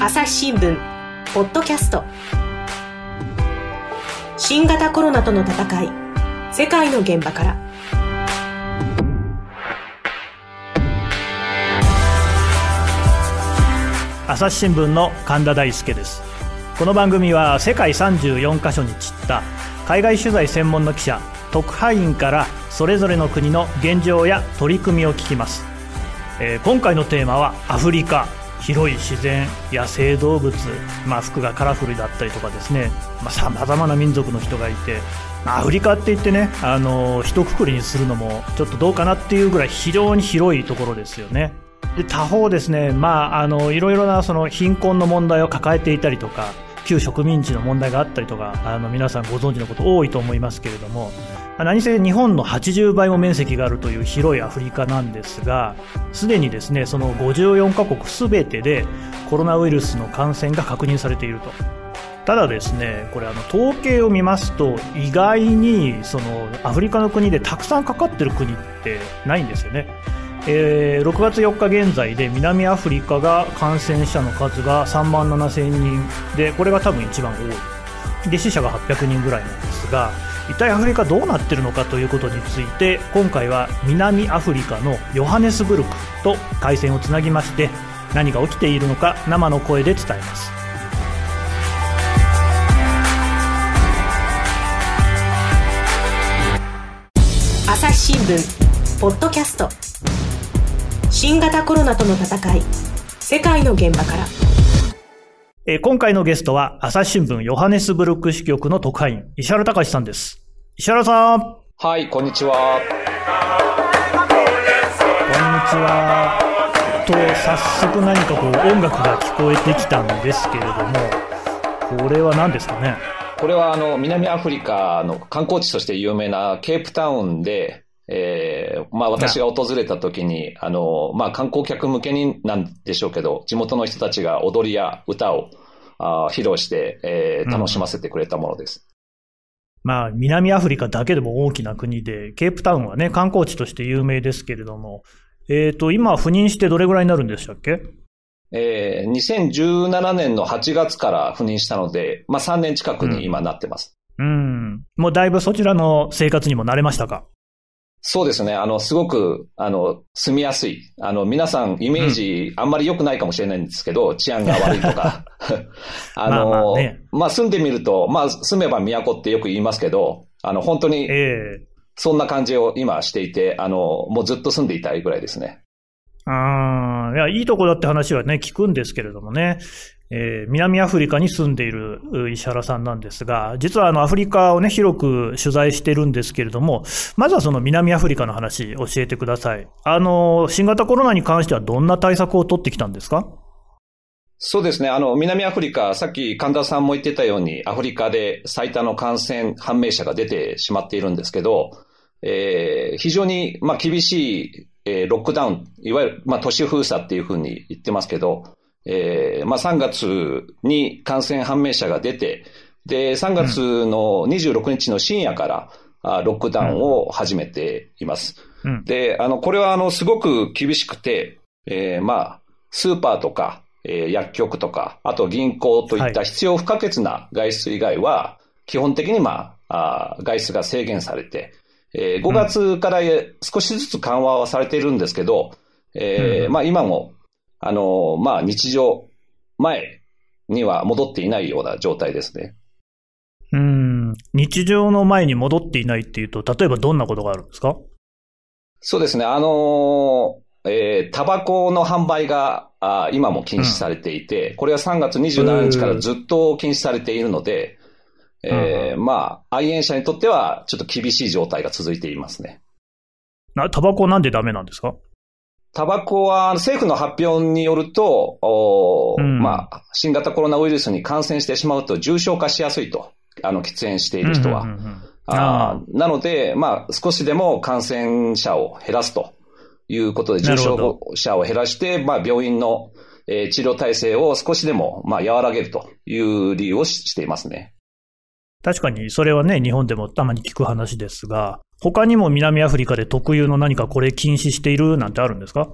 朝日新聞ポッドキャスト。新型コロナとの戦い世界の現場から。朝日新聞の神田大輔です。この番組は世界34カ所に散った海外取材専門の記者特派員からそれぞれの国の現状や取り組みを聞きます、えー、今回のテーマはアフリカ。広い自然野生動物、まあ、服がカラフルだったりとかですねさまざ、まな民族の人がいてアフリカって言ってねあの一括りにするのもちょっとどうかなっていうぐらい非常に広いところですよね。で他方ですね、まあ、あのいろいろなその貧困の問題を抱えていたりとか旧植民地の問題があったりとかあの皆さんご存知のこと多いと思いますけれども何せ日本の80倍も面積があるという広いアフリカなんですがすでにですねその54カ国すべてでコロナウイルスの感染が確認されていると。ただですねこれあの統計を見ますと意外にそのアフリカの国でたくさんかかってる国ってないんですよね。えー、6月4日現在で南アフリカが感染者の数が3万7000人でこれが多分一番多い。で死者が800人ぐらいなんですが一体アフリカどうなってるのかということについて今回は南アフリカのヨハネスブルクと回線をつなぎまして何が起きているのか生の声で伝えます。朝日新聞ポッドキャスト。新型コロナとの戦い世界の現場から。え今回のゲストは朝日新聞ヨハネスブルク支局の特派員石原隆さんです。石原さん。はいこんにちは。こんにちは。と早速何かこう音楽が聞こえてきたんですけれどもこれは何ですかね？これはあの南アフリカの観光地として有名なケープタウンでえー、まあ私が訪れた時に、あの、まあ観光客向けになんでしょうけど、地元の人たちが踊りや歌をあ披露して、えー、楽しませてくれたものです。うん、まあ南アフリカだけでも大きな国で、ケープタウンはね、観光地として有名ですけれども、えっ、ー、と、今赴任してどれぐらいになるんでしたっけ？えー、2017年の8月から赴任したので、まあ3年近くに今なってます。うん、うん。もうだいぶそちらの生活にも慣れましたか？そうですね。あの、すごく、あの、住みやすい。あの、皆さん、イメージ、あんまり良くないかもしれないんですけど、うん、治安が悪いとか。あの、まあ、ね、まあ、住んでみると、まあ、住めば都ってよく言いますけど、あの、本当に、そんな感じを今していて、あの、もうずっと住んでいたいぐらいですね。ああ、いや、いいとこだって話はね、聞くんですけれどもね。えー、南アフリカに住んでいる石原さんなんですが、実はあのアフリカをね、広く取材してるんですけれども、まずはその南アフリカの話、教えてください。あの、新型コロナに関してはどんな対策を取ってきたんですか？そうですね。あの、南アフリカ、さっき神田さんも言ってたように、アフリカで最多の感染判明者が出てしまっているんですけど、えー、非常に、まあ、厳しい、えー、ロックダウン、いわゆる、まあ、都市封鎖っていうふうに言ってますけど、えー、まあ、3月に感染判明者が出て、で、3月の26日の深夜から、あロックダウンを始めています。うん、で、あの、これはあの、すごく厳しくて、えー、まあ、スーパーとか、えー、薬局とか、あと銀行といった必要不可欠な外出以外は、基本的にまあ、あ外出が制限されて、えー、5月から少しずつ緩和はされているんですけど、えー、まあ今もあの、まあ、日常前には戻っていないような状態ですね。うん。日常の前に戻っていないっていうと、例えばどんなことがあるんですか？そうですね。あのえー、タバコの販売があ今も禁止されていて、うん、これは3月27日からずっと禁止されているので、えー、まあ、愛煙者にとってはちょっと厳しい状態が続いていますね。な、タバコなんでダメなんですか？タバコは政府の発表によると、うん、まあ、新型コロナウイルスに感染してしまうと重症化しやすいと、あの、喫煙している人は。あなので、まあ、少しでも感染者を減らすということで、重症者を減らして、まあ、病院の、えー、治療体制を少しでも、まあ、和らげるという理由をしていますね。確かに、それはね、日本でもたまに聞く話ですが、他にも南アフリカで特有の何かこれ禁止しているなんてあるんですか？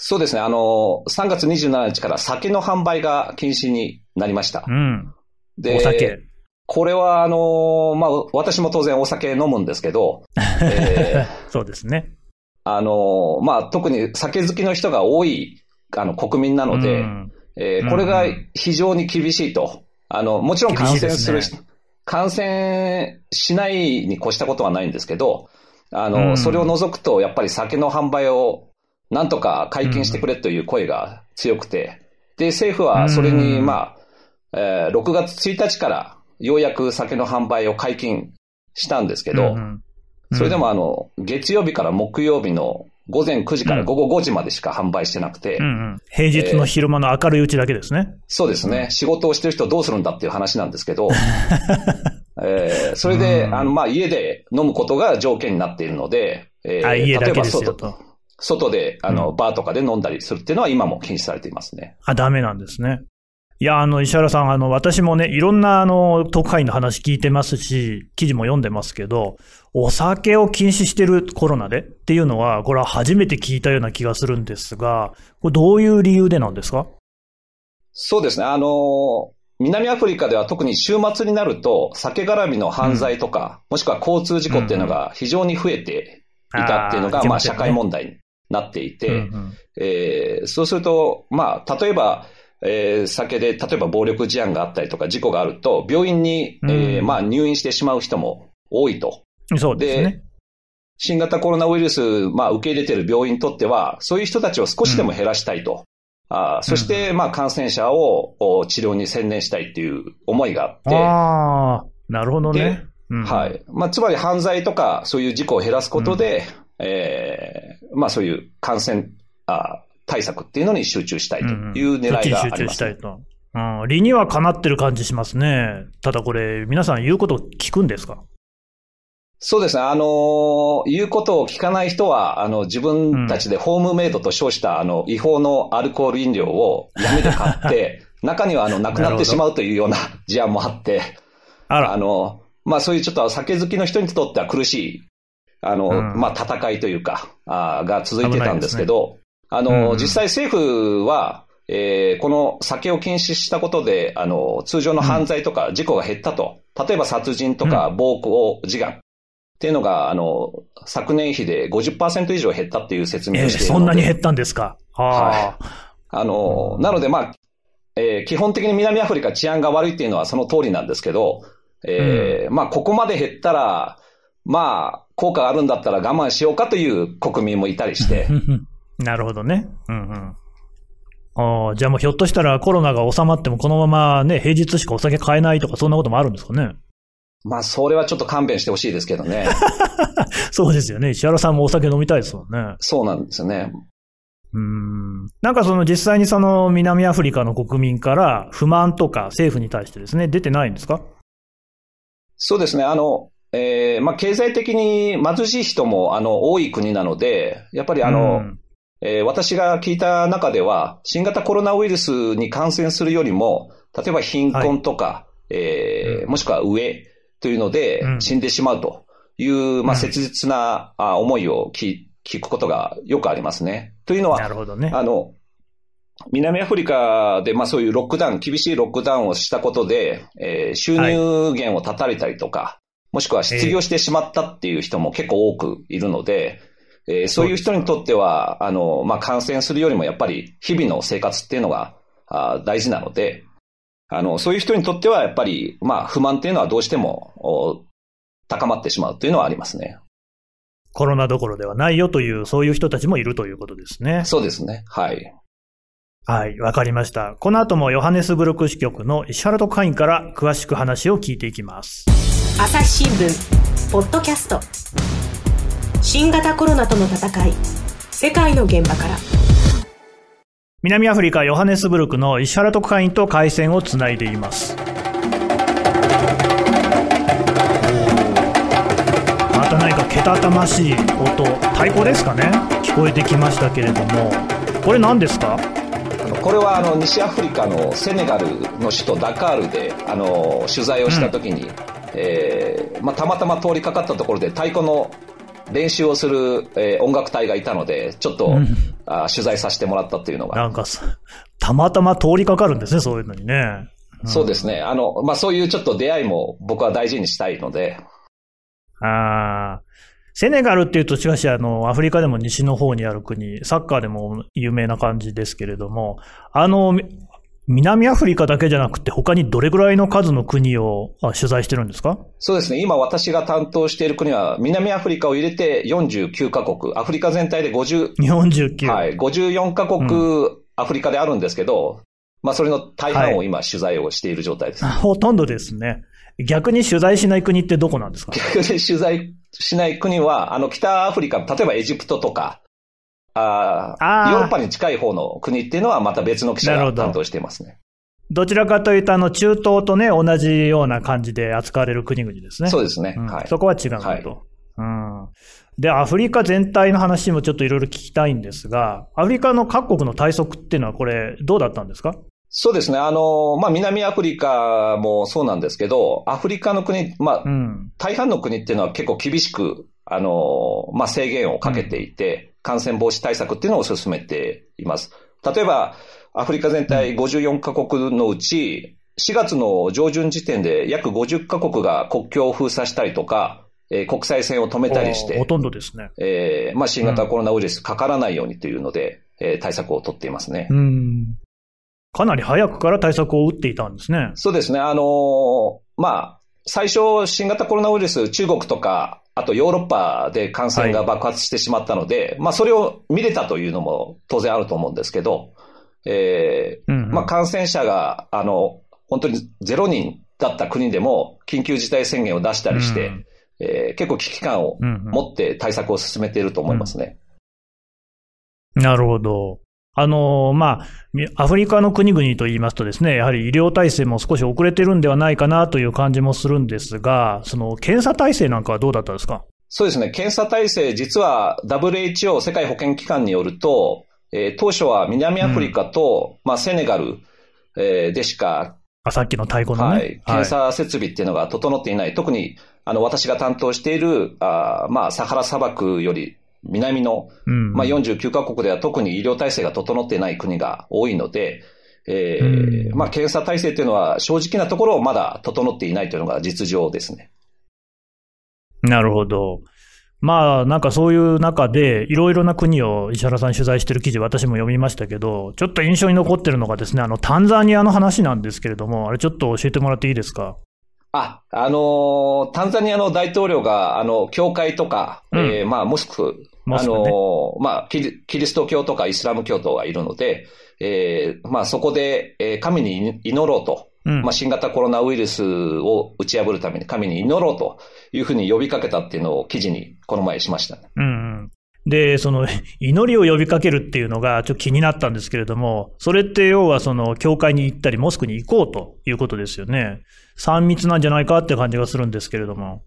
そうですね。あの、3月27日から酒の販売が禁止になりました。うん。でお酒。これは、あの、まあ、私も当然お酒飲むんですけど、えーそうですね。あの、まあ、特に酒好きの人が多い、あの、国民なので、うんえーこれが非常に厳しいと。あの、もちろん感染する人、感染しないに越したことはないんですけど、あの、うん。それを除くと、やっぱり酒の販売をなんとか解禁してくれという声が強くて、で、政府はそれに、うんまあ、えー6月1日からようやく酒の販売を解禁したんですけど、それでもあの、月曜日から木曜日の午前9時から午後5時までしか販売してなくて、うんうん平日の昼間の明るいうちだけですね。そうですね。仕事をしてる人どうするんだっていう話なんですけど、えーそれで、うんあの、まあ、家で飲むことが条件になっているので、えーあ、家だけですよ外と。外で、あの、うバーとかで飲んだりするっていうのは今も禁止されていますね。あ、ダメなんですね。いや、あの、石原さん、あの、私もね、いろんな、あの、特派員の話聞いてますし、記事も読んでますけど、お酒を禁止してるコロナでっていうのは、これは初めて聞いたような気がするんですが、これどういう理由でなんですか？そうですね。あの、南アフリカでは特に週末になると、酒絡みの犯罪とか、もしくは交通事故っていうのが非常に増えていたっていうのが、まあ、社会問題になっていて、うんうん。えーそうすると、まあ、例えば、えー酒で、例えば暴力事案があったりとか事故があると、病院に、えーうんまあ、入院してしまう人も多いと。そうですね。新型コロナウイルス、まあ、受け入れている病院にとっては、そういう人たちを少しでも減らしたいと。あーそして、まあ、感染者をお治療に専念したいっていう思いがあって、ああ、なるほどね。うんはい。まあ、つまり犯罪とか、そういう事故を減らすことで、えーまあ、そういう感染あ対策っていうのに集中したいという狙いがあります、そっちに集中したいと。うん、理にはかなってる感じしますね。ただこれ、皆さん言うこと聞くんですか？そうですね。あのー言うことを聞かない人は、あの、自分たちでホームメイドと称した、あの、違法のアルコール飲料を闇で買って、中には、あの、なくなってしまうというような事案もあって、あら。あ、の、まあ、そういうちょっと酒好きの人にとっては苦しい、あの、うん。まあ、戦いというか、あーが続いてたんですけど、あの、うん実際政府は、えーこの酒を禁止したことで、あの、通常の犯罪とか事故が減ったと。例えば殺人とか暴行事案っていうのが、あの、昨年比で50%以上減ったっていう説明えーをしているので。そんなに減ったんですか？ああの、うんなので、まあ、えー基本的に南アフリカ治安が悪いっていうのはその通りなんですけど、えーまあ、ここまで減ったら、まあ、効果があるんだったら我慢しようかという国民もいたりして。あ、なるほどね。うんうん。ああ、じゃあもうひょっとしたらコロナが収まってもこのままね、平日しかお酒買えないとかそんなこともあるんですかね。まあ、それはちょっと勘弁してほしいですけどね。そうですよね。石原さんもお酒飲みたいですもんね。そうなんですよね。うん。なんかその実際にその南アフリカの国民から不満とか政府に対してですね、出てないんですか？そうですね。あの、えーまあ、経済的に貧しい人も、あの、多い国なので、やっぱりあの、うんえー私が聞いた中では、新型コロナウイルスに感染するよりも、例えば貧困とか、えーうん。もしくは飢えというのでうん。死んでしまうという、まあ、うん。切実なあ思いを聞聞くことがよくありますね。というのは、なるほどね。あの、南アフリカで、まあそういうロックダウン、厳しいロックダウンをしたことで、えー収入源を断たれたりとか、もしくは失業してしまったっていう人も結構多くいるので、えーそういう人にとっては、あの、まあ感染するよりもやっぱり日々の生活っていうのがあ大事なので、あの、そういう人にとってはやっぱり、まあ不満っていうのはどうしてもお高まってしまうというのはありますね。コロナどころではないよという、そういう人たちもいるということですね。そうですね。はい。はい、わかりました。この後もヨハネスブルク支局の石原特派員から詳しく話を聞いていきます。朝日新聞ポッドキャスト新型コロナとの戦い。世界の現場から。南アフリカ・ヨハネスブルクの石原特派員と回線をつないでいます。また何かけたたましい音、太鼓ですかね？聞こえてきましたけれども、これ何ですか？あのこれはあの西アフリカのセネガルの首都ダカールであの取材をしたときに、えーまあ、たまたま通りかかったところで太鼓の練習をする、えー音楽隊がいたのでちょっと、うんあ取材させてもらったっていうのが。なんかたまたま通りかかるんですね、そういうのにね。うん、そうですね。あの、まあ、そういうちょっと出会いも僕は大事にしたいので。ああ。セネガルっていうと、しかし、あの、アフリカでも西の方にある国、サッカーでも有名な感じですけれども、あの、南アフリカだけじゃなくて、他にどれぐらいの数の国を取材してるんですか？そうですね。今私が担当している国は、南アフリカを入れて49カ国、アフリカ全体で50、49。はい、54カ国、アフリカであるんですけど、まあそれの大半を今取材をしている状態です、はい、ほとんどですね。逆に取材しない国ってどこなんですか？逆に取材しない国は、あの、北アフリカ、例えばエジプトとか、ああヨーロッパに近い方の国っていうのはまた別の記者が担当していますね。どちらかというと、あの、中東とね、同じような感じで扱われる国々ですね。そうですね。うん、はい。そこは違うと、はい、うん。で、アフリカ全体の話もちょっといろいろ聞きたいんですが、アフリカの各国の対策っていうのはこれ、どうだったんですか？そうですね。あの、まあ、南アフリカもそうなんですけど、アフリカの国、まあ、うん、大半の国っていうのは結構厳しく、あの、まあ、制限をかけていて、うん、感染防止対策っていうのを進めています。例えば、アフリカ全体54カ国のうち、4月の上旬時点で約50カ国が国境を封鎖したりとか、えー、国際線を止めたりして、ほとんどですね。えー、まあ、新型コロナウイルスかからないようにというので、うん、えー、対策を取っていますね。うんかなり早くから対策を打っていたんですね。そうですね。あのー、まあ、最初、新型コロナウイルス、中国とか、あとヨーロッパで感染が爆発してしまったので、はい、まあ、それを見れたというのも当然あると思うんですけど、えー、うんうん、まあ、感染者が、あの、本当にゼロ人だった国でも、緊急事態宣言を出したりして、うん、えー、結構危機感を持って対策を進めていると思いますね。うん、なるほど。あの、まあ、アフリカの国々といいますとですね、やはり医療体制も少し遅れてるんではないかなという感じもするんですが、その検査体制なんかはどうだったですか？そうですね。検査体制、実は WHO 世界保健機関によると、えー、当初は南アフリカと、うん、まあ、セネガル、えー、でしか、あ、さっきの太鼓のね。はい。検査設備っていうのが整っていない。はい、特に、あの、私が担当している、あまあ、サハラ砂漠より南の、まあ、49カ国では特に医療体制が整っていない国が多いので、えー、まあ、検査体制というのは正直なところまだ整っていないというのが実情ですね。なるほど。まあ、なんかそういう中で、いろいろな国を石原さん取材してる記事、私も読みましたけど、ちょっと印象に残ってるのがですね、あの、タンザニアの話なんですけれども、あれちょっと教えてもらっていいですか？あ、あのー、タンザニアの大統領が、あの、教会とか、うん、えー、まあ、モスク、あのー、まあキリ、キリスト教とかイスラム教徒がいるので、えー、まあ、そこで、えー、神に祈ろうと。うん、まあ、新型コロナウイルスを打ち破るために神に祈ろうというふうに呼びかけたっていうのを記事にこの前しました、ね。うん、で、その、祈りを呼びかけるっていうのがちょっと気になったんですけれども、それって要はその、教会に行ったり、モスクに行こうということですよね。3密なんじゃないかって感じがするんですけれども。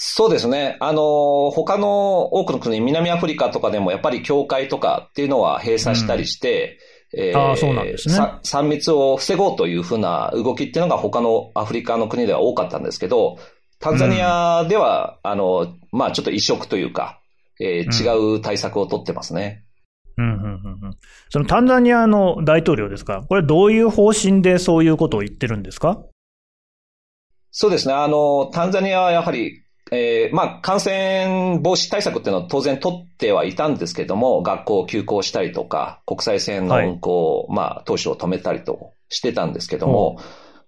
そうですね。あの、他の多くの国、南アフリカとかでもやっぱり教会とかっていうのは閉鎖したりして、うん、えー、あそうなんですね。3密を防ごうというふうな動きっていうのが他のアフリカの国では多かったんですけど、タンザニアでは、うん、あの、まあちょっと異色というか、えー、違う対策を取ってますね。うんうんうんうん、そのタンザニアの大統領ですか、これ、どういう方針でそういうことを言ってるんですか？そうですね。あの、タンザニアはやはり、えー、まあ、感染防止対策っていうのは当然取ってはいたんですけども、学校を休校したりとか、国際線の運行を、はい、まあ、当初止めたりとしてたんですけども、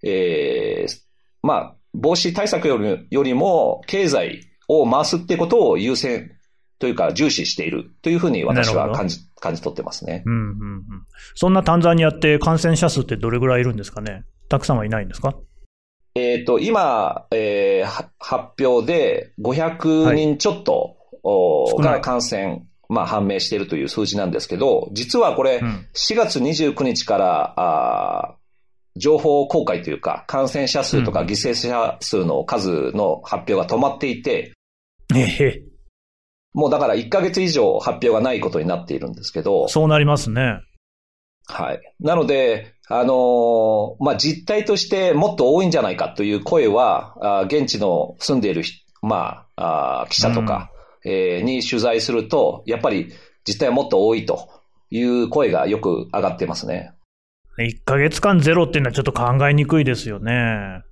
えー、まあ、防止対策よりよりも、経済を回すってことを優先というか、重視しているというふうに私は感じ、感じ取ってますね。うんうんうん。そんなタンザニアって感染者数ってどれぐらいいるんですかね？たくさんはいないんですか？えっ、ー、と、今、えー、発表で500人ちょっと、はい、が感染、まあ、判明しているという数字なんですけど、実はこれ、4月29日から、あ情報公開というか、感染者数とか犠牲者数の数の発表が止まっていて、うん、えもうだから1ヶ月以上発表がないことになっているんですけど。そうなりますね。はい。なので、あのー、まあ、実態としてもっと多いんじゃないかという声は、あ現地の住んでいる、まあ、あ記者とか、うん、えー、に取材すると、やっぱり実態はもっと多いという声がよく上がってますね。1ヶ月間ゼロっていうのはちょっと考えにくいですよね。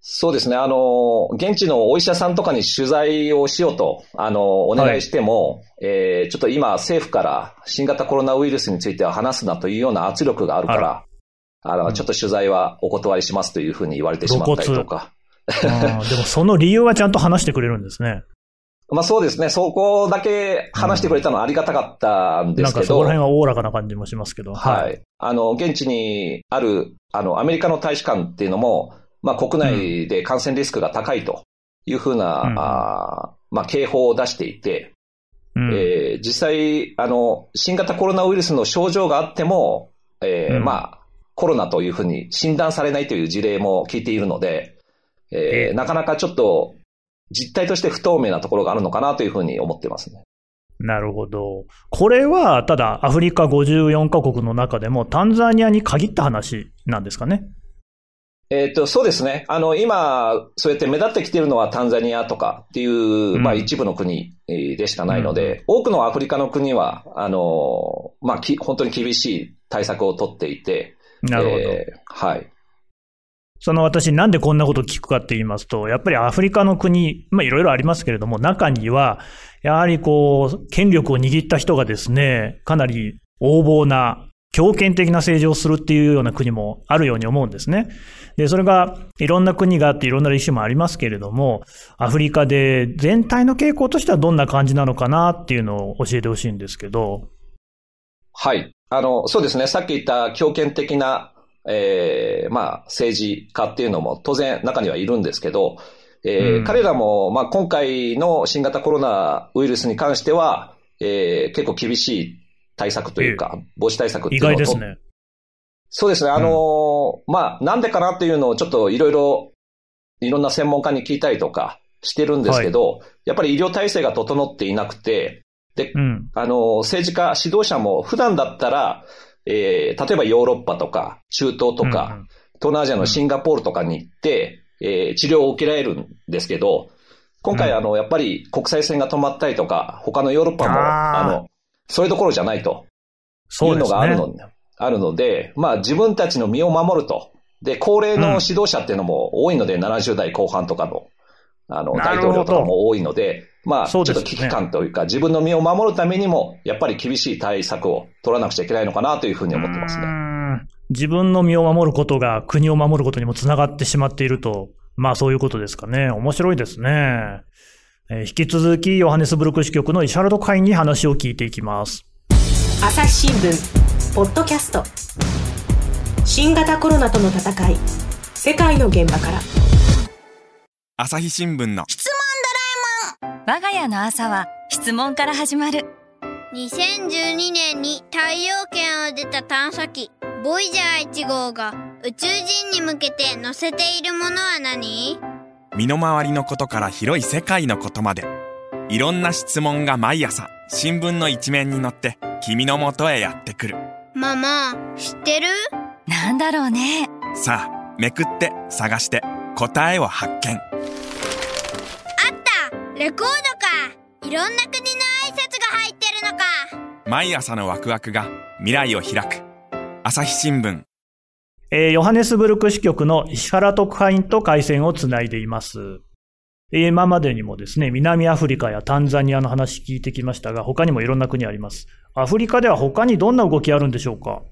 そうですね。あの、現地のお医者さんとかに取材をしようと、あの、お願いしても、はい、えー、ちょっと今政府から新型コロナウイルスについては話すなというような圧力があるから、あの、ちょっと取材はお断りしますというふうに言われてしまったりとか。でもその理由はちゃんと話してくれるんですね。まあそうですね。そこだけ話してくれたのはありがたかったんですけど。なんかそこら辺はおおらかな感じもしますけど。はい。はい、あの、現地にある、あの、アメリカの大使館っていうのも、まあ国内で感染リスクが高いというふうな、うん、あまあ警報を出していて、うん、えー、実際、あの、新型コロナウイルスの症状があっても、えー、うん、まあ、コロナというふうに診断されないという事例も聞いているので、えー、なかなかちょっと実態として不透明なところがあるのかなというふうに思ってますね。なるほど。これは、ただ、アフリカ54カ国の中でも、タンザニアに限った話なんですかね？えっ、と、そうですね。あの、今、そうやって目立ってきているのはタンザニアとかっていう、うん、まあ一部の国でしかないので、うん、多くのアフリカの国は、あの、まあ本当に厳しい対策をとっていて、なるほど。えー、はい。その私なんでこんなこと聞くかって言いますと、やっぱりアフリカの国、まあいろいろありますけれども、中には、やはりこう、権力を握った人がですね、かなり横暴な、強権的な政治をするっていうような国もあるように思うんですね。で、それがいろんな国があっていろんな歴史もありますけれども、アフリカで全体の傾向としてはどんな感じなのかなっていうのを教えてほしいんですけど。はい。あの、そうですね。さっき言った強権的な、えー、まあ、政治家っていうのも当然中にはいるんですけど、えー、うん、彼らも、まあ、今回の新型コロナウイルスに関しては、えー、結構厳しい対策というか、えー、防止対策っていうのを。意外ですね。そうですね。あのうん、まあ、なんでかなっていうのをちょっといろいろ、いろんな専門家に聞いたりとかしてるんですけど、はい、やっぱり医療体制が整っていなくて、で、うん、あの、政治家、指導者も普段だったら、えー、例えばヨーロッパとか、中東とか、うん東南アジアのシンガポールとかに行って、えー、治療を受けられるんですけど、今回、あの、やっぱり国際線が止まったりとか、他のヨーロッパも、あの、そういうところじゃないと。いうのがあるの、ね、あるので、まあ自分たちの身を守ると。で、高齢の指導者っていうのも多いので、うん、70代後半とかの、あの、大統領とかも多いので、まあ、ちょっと危機感というか、自分の身を守るためにも、やっぱり厳しい対策を取らなくちゃいけないのかなというふうに思ってますね。自分の身を守ることが国を守ることにもつながってしまっていると、まあそういうことですかね。面白いですね。えー、引き続き、ヨハネスブルク支局の石原特派員に話を聞いていきます。朝日新聞、ポッドキャスト。新型コロナとの戦い、世界の現場から。朝日新聞の。質我が家の朝は質問から始まる。2012年に太陽圏を出た探査機ボイジャー1号が宇宙人に向けて載せているものは何？身の回りのことから広い世界のことまで。いろんな質問が毎朝新聞の一面に載って君の元へやってくる。ママ知ってる？なんだろうね。さあめくって探して答えを発見。レコードか。いろんな国の挨拶が入ってるのか。毎朝のワクワクが未来を開く。朝日新聞。えー、ヨハネスブルク支局の石原特派員と回線をつないでいます。今までにもですね、南アフリカやタンザニアの話聞いてきましたが、他にもいろんな国あります。アフリカでは他にどんな動きあるんでしょうか？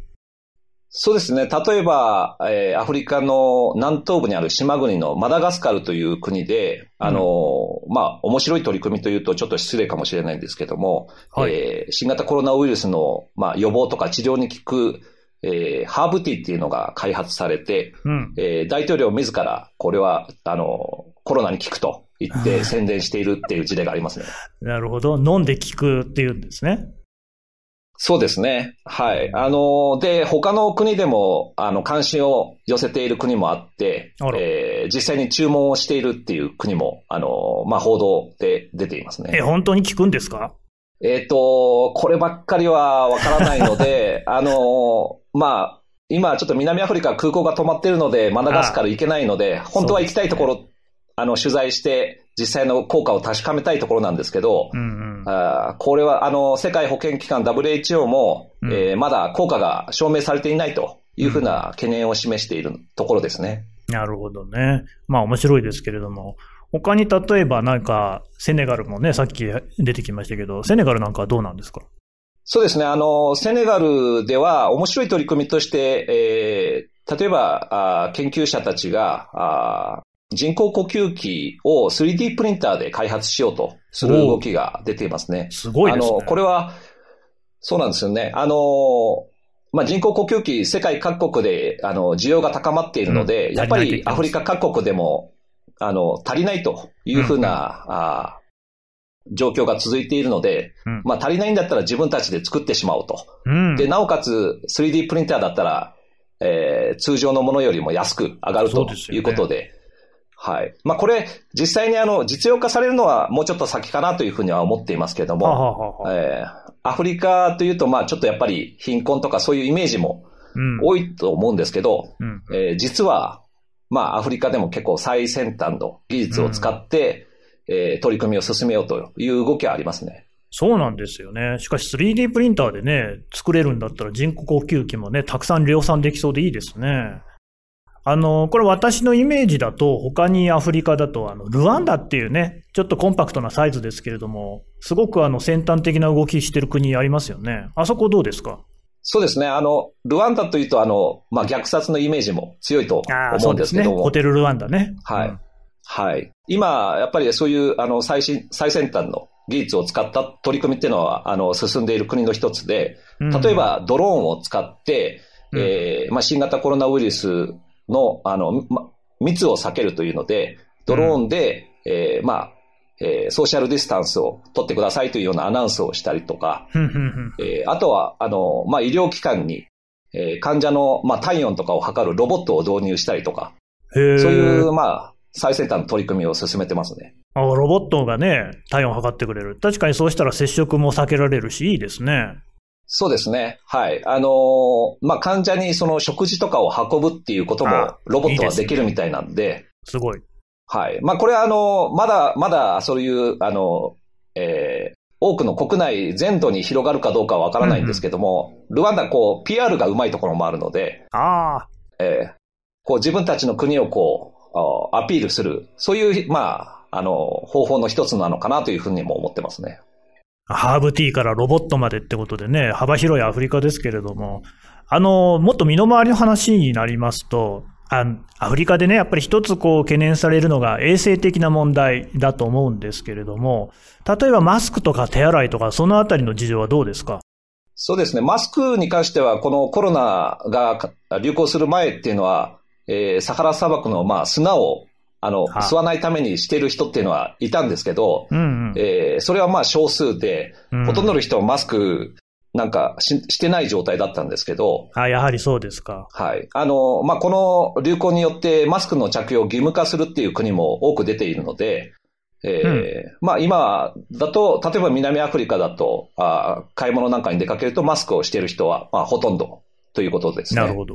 そうですね。例えば、えー、アフリカの南東部にある島国のマダガスカルという国で、あの、うん、まあ、面白い取り組みというとちょっと失礼かもしれないんですけども、はい、えー、新型コロナウイルスの、まあ、予防とか治療に効く、えー、ハーブティーっていうのが開発されて、うん、えー、大統領自ら、これは、あの、コロナに効くと言って 宣伝しているっていう事例がありますね。なるほど。飲んで効くっていうんですね。そうですね。はい。あの、で、他の国でも、あの、関心を寄せている国もあって、えー、実際に注文をしているっていう国も、あの、まあ、報道で出ていますね。え、本当に聞くんですか？えっ、ー、と、こればっかりはわからないので、あの、まあ、今ちょっと南アフリカ空港が止まっているので、マダガスカル行けないので、本当は行きたいところ、あの、取材して、実際の効果を確かめたいところなんですけど、うんうん。あーこれはあの世界保健機関 WHO も、うんえーまだ効果が証明されていないというふうな懸念を示しているところですね。なるほどね。まあ面白いですけれども。他に例えばなんか、セネガルもね、さっき出てきましたけど、セネガルなんかはどうなんですか？そうですね。あの、セネガルでは面白い取り組みとして、えー例えばあー研究者たちがあー人工呼吸器を 3D プリンターで開発しようとする動きが出ていますね。すごいですね。あの、これは、そうなんですよね。あの、まあ、人工呼吸器、世界各国で、あの、需要が高まっているので、うんやっぱりアフリカ各国でも、あの、足りないというふうな、あー状況が続いているので、うんまあ、足りないんだったら自分たちで作ってしまおうと。うん。で、なおかつ 3D プリンターだったら、えー通常のものよりも安く上がるということで、はい。まあ、これ、実際にあの、実用化されるのはもうちょっと先かなというふうには思っていますけれども、はえーアフリカというと、まあちょっとやっぱり貧困とかそういうイメージもうん。多いと思うんですけど、うん。えー実は、まあアフリカでも結構最先端の技術を使って、えー取り組みを進めようという動きはありますね。そうなんですよね。しかし 3D プリンターでね、作れるんだったら人工呼吸器もね、たくさん量産できそうでいいですね。あの、これ私のイメージだと、他にアフリカだと、あの、ルワンダっていうね、ちょっとコンパクトなサイズですけれども、すごくあの、先端的な動きしてる国ありますよね。あそこどうですか？そうですね。あの、ルワンダというと、あの、まあ虐殺のイメージも強いと思そううんですすけども、ホテルルワンダね。はいうんはい。今、やっぱりそういう、あの、最新、最先端の技術を使った取り組みっていうのは、あの、進んでいる国の一つで、例え、ばドローンを使って、うんえーまあ、新型コロナウイルスの、あの、ま、密を避けるというので、ドローンで、えーまあ、えーソーシャルディスタンスを取ってくださいというようなアナウンスをしたりとか、うんうんうんえーあとは、あの、まあ、医療機関に、えー患者の、まあ、体温とかを測るロボットを導入したりとか。そういう、まあ、最先端の取り組みを進めてますね。あロボットがね、体温測ってくれる。確かにそうしたら接触も避けられるし、いいですね。そうですね。はい。あのーまあ、患者にその食事とかを運ぶっていうこともあロボットはいいですねできるみたいなんで、すごい。はい。まあ、これはあのーまだ、まだそういう、あの、えー多くの国内全土に広がるかどうかはわからないんですけども、ルワンダこう、PR がうまいところもあるので、ああ、えーこう自分たちの国をこう、あアピールする、そういう、まあ、あの、方法の一つなのかなというふうにも思ってますね。ハーブティーからロボットまでってことでね、幅広いアフリカですけれども、あの、もっと身の回りの話になりますと、あアフリカでね、やっぱり一つこう懸念されるのが衛生的な問題だと思うんですけれども、例えばマスクとか手洗いとか、そのあたりの事情はどうですか？そうですね。マスクに関しては、このコロナが流行する前っていうのは、えーサハラ砂漠の、まあ、砂を、あの、はあ吸わないためにしている人っていうのはいたんですけど、うんうん。えーそれはまあ少数で、うんほとんどの人はマスクなんかししてない状態だったんですけど、あ、やはりそうですか。はい。あの、まあ、この流行によってマスクの着用を義務化するっていう国も多く出ているので、えーまあ今だと、例えば南アフリカだと、あー買い物なんかに出かけるとマスクをしている人は、まあほとんどということですね。なるほど。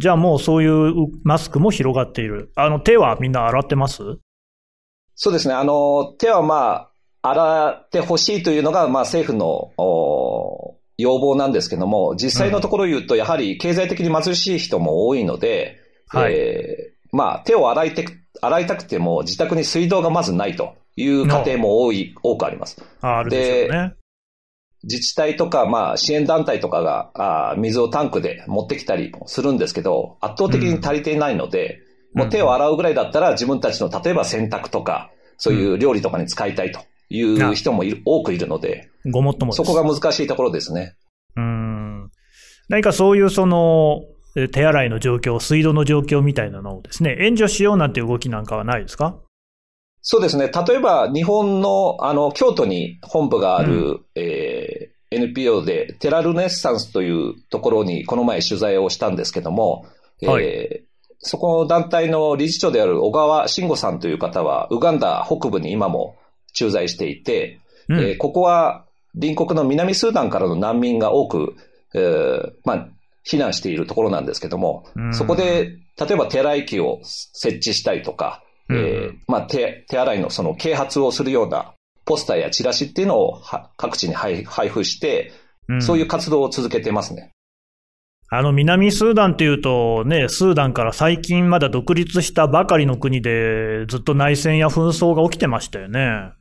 じゃあもうそういうマスクも広がっている。あの、手はみんな洗ってます？そうですね。あの、手はまあ、洗ってほしいというのが、まあ政府の、お要望なんですけども、実際のところ言うと、やはり経済的に貧しい人も多いので、はいえーまあ、手を洗いて、洗いたくても自宅に水道がまずないという家庭も多い、多くあります。ああるでしょうね。自治体とか、まあ、支援団体とかが、あー水をタンクで持ってきたりもするんですけど、圧倒的に足りていないので、うんもう手を洗うぐらいだったら自分たちの、例えば洗濯とか、そういう料理とかに使いたいという人もいる、多くいるので、ごもっとも。そこが難しいところですね。うーん。何かそういうその、え手洗いの状況、水道の状況みたいなのをですね、援助しようなんて動きなんかはないですか？そうですね。例えば、日本の、あの、京都に本部がある、えー NPO で、テラルネッサンスというところに、この前取材をしたんですけども、はいえーそこの団体の理事長である小川慎吾さんという方は、ウガンダ北部に今も駐在していて、うん。えーここは隣国の南スーダンからの難民が多く、えーまあ、避難しているところなんですけども、うんそこで、例えば手洗い機を設置したりとか、えー、まあ手、手洗いのその啓発をするようなポスターやチラシっていうのを各地に配布して、そういう活動を続けてますね。あの、南スーダンっていうと、ね、スーダンから最近まだ独立したばかりの国で、ずっと内戦や紛争が起きてましたよね。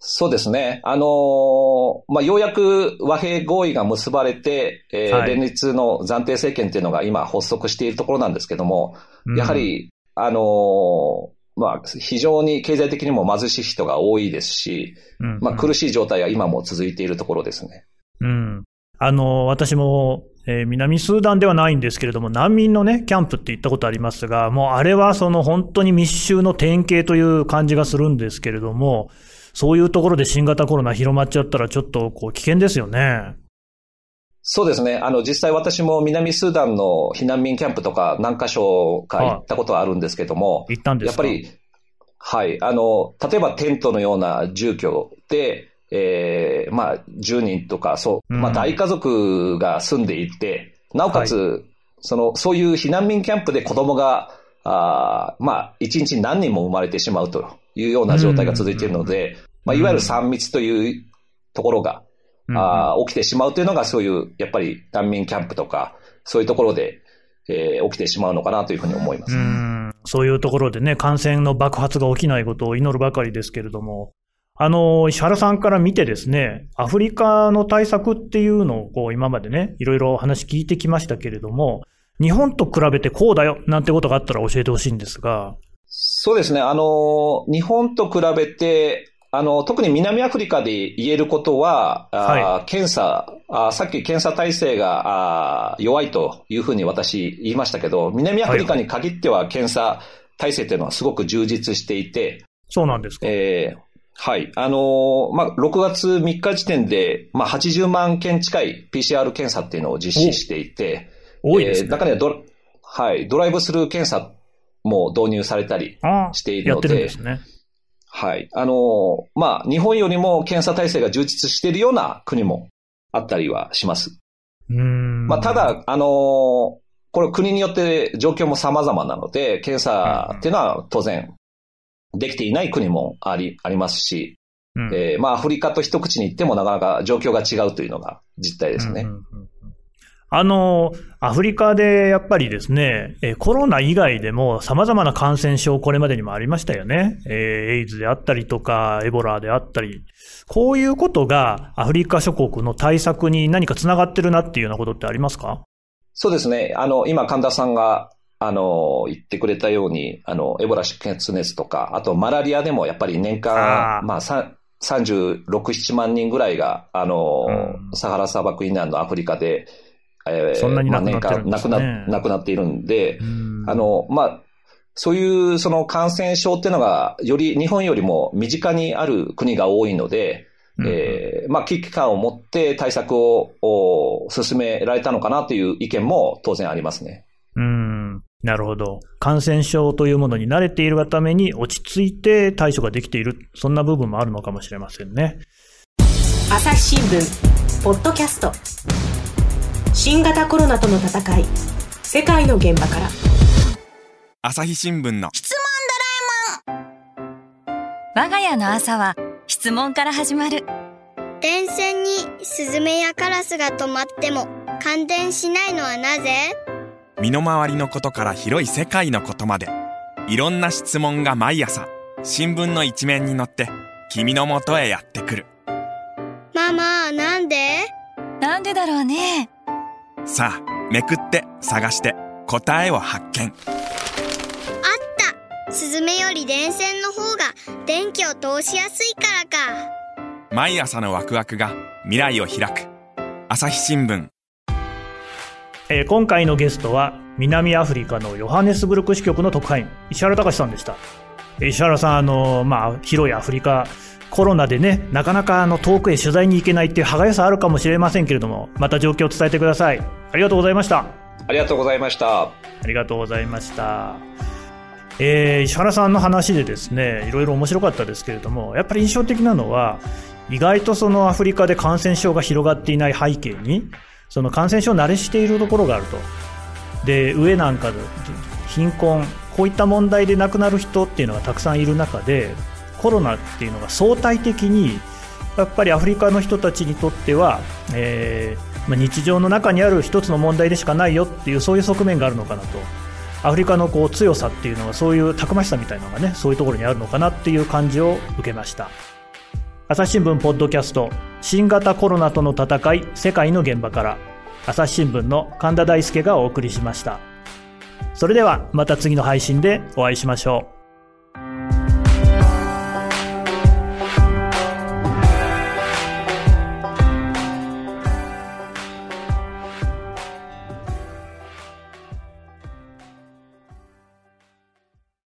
そうですね。あのー、まあ、ようやく和平合意が結ばれて、えー、はい、連立の暫定政権っていうのが今発足しているところなんですけども、うん、やはり、あのー、まあ、非常に経済的にも貧しい人が多いですし、うんうん、まあ、苦しい状態は今も続いているところですね。うん。あの、私も、えー、南スーダンではないんですけれども、難民のね、キャンプって行ったことありますが、もうあれはその本当に密集の典型という感じがするんですけれども、そういうところで新型コロナ広まっちゃったらちょっとこう危険ですよね。そうですね。あの、実際私も南スーダンの避難民キャンプとか何箇所か行ったことはあるんですけども、行ったんですか？やっぱり、はい。あの、例えばテントのような住居で、えー、まあ、10人とか、そう、まあ、大家族が住んでいて、なおかつ、はい、その、そういう避難民キャンプで子供が、あまあ、1日何人も生まれてしまうというような状態が続いているので、まあ、いわゆる3密というところが、あ起きてしまうというのが、そういう、やっぱり難民キャンプとか、そういうところで、えー、起きてしまうのかなというふうに思います。うそういうところでね、感染の爆発が起きないことを祈るばかりですけれども、あの、石原さんから見てですね、アフリカの対策っていうのをこう今までね、いろいろ話聞いてきましたけれども、日本と比べてこうだよなんてことがあったら教えてほしいんですが。そうですね。あの、日本と比べて、あの、特に南アフリカで言えることは、はい、検査あ、さっき検査体制があ弱いというふうに私言いましたけど、南アフリカに限っては検査体制というのはすごく充実していて、そうなんですか。えー、はい。あのー、まあ、6月3日時点で、まあ、80万件近い PCR 検査っていうのを実施していて、多いですね。えー、中にはド、はい、ドライブスルー検査も導入されたりしているので、やってるんですね。はい。あの、まあ、日本よりも検査体制が充実しているような国もあったりはします。うん。まあ、ただ、あの、これ国によって状況も様々なので、検査っていうのは当然できていない国もあり、ありますし、うん、えー、まあ、アフリカと一口に言ってもなかなか状況が違うというのが実態ですね。うんうんうんあの、アフリカでやっぱりですね、コロナ以外でも様々な感染症これまでにもありましたよね。エイズであったりとか、エボラであったり。こういうことがアフリカ諸国の対策に何か繋がってるなっていうようなことってありますか？そうですね。あの、今神田さんがあの、言ってくれたように、あの、エボラ出血熱とか、あとマラリアでもやっぱり年間、あまあ、36、7万人ぐらいが、あの、うん、サハラ砂漠以南のアフリカで、えー、そんなに亡くなってるんですね、まあ、年間亡くなっているんで、んあの、まあ、そういうその感染症っていうのが、より日本よりも身近にある国が多いので、うん、えー、まあ、危機感を持って対策を進められたのかなという意見も当然ありますね。うん。なるほど。感染症というものに慣れているがために落ち着いて対処ができている。そんな部分もあるのかもしれませんね。朝日新聞、ポッドキャスト。新型コロナとの戦い、世界の現場から。朝日新聞の。質問ドラえもん。我が家の朝は質問から始まる。電線にスズメやカラスが止まっても感電しないのはなぜ？身の回りのことから広い世界のことまで。いろんな質問が毎朝。新聞の一面に載って君のもとへやってくる。ママなんで？なんでだろうねさあめくって探して答えを発見。あった。スズメより電線の方が電気を通しやすいからか。毎朝のワクワクが未来を開く。朝日新聞。えー、今回のゲストは南アフリカのヨハネスブルク支局の特派員石原隆さんでした。石原さんあの、まあ、広いアフリカコロナでねなかなかあの遠くへ取材に行けないっていう歯がゆさあるかもしれませんけれどもまた状況を伝えてください。ありがとうございました。ありがとうございました。ありがとうございました。えー、石原さんの話でですねいろいろ面白かったですけれどもやっぱり印象的なのは意外とそのアフリカで感染症が広がっていない背景にその感染症慣れしているところがあると。で、上なんかで貧困、こういった問題で亡くなる人っていうのがたくさんいる中でコロナっていうのが相対的にやっぱりアフリカの人たちにとっては、えーま、日常の中にある一つの問題でしかないよっていうそういう側面があるのかなと。アフリカのこう強さっていうのはそういうたくましさみたいなのがねそういうところにあるのかなっていう感じを受けました。朝日新聞ポッドキャスト新型コロナとの戦い世界の現場から朝日新聞の神田大輔がお送りしました。それではまた次の配信でお会いしましょう。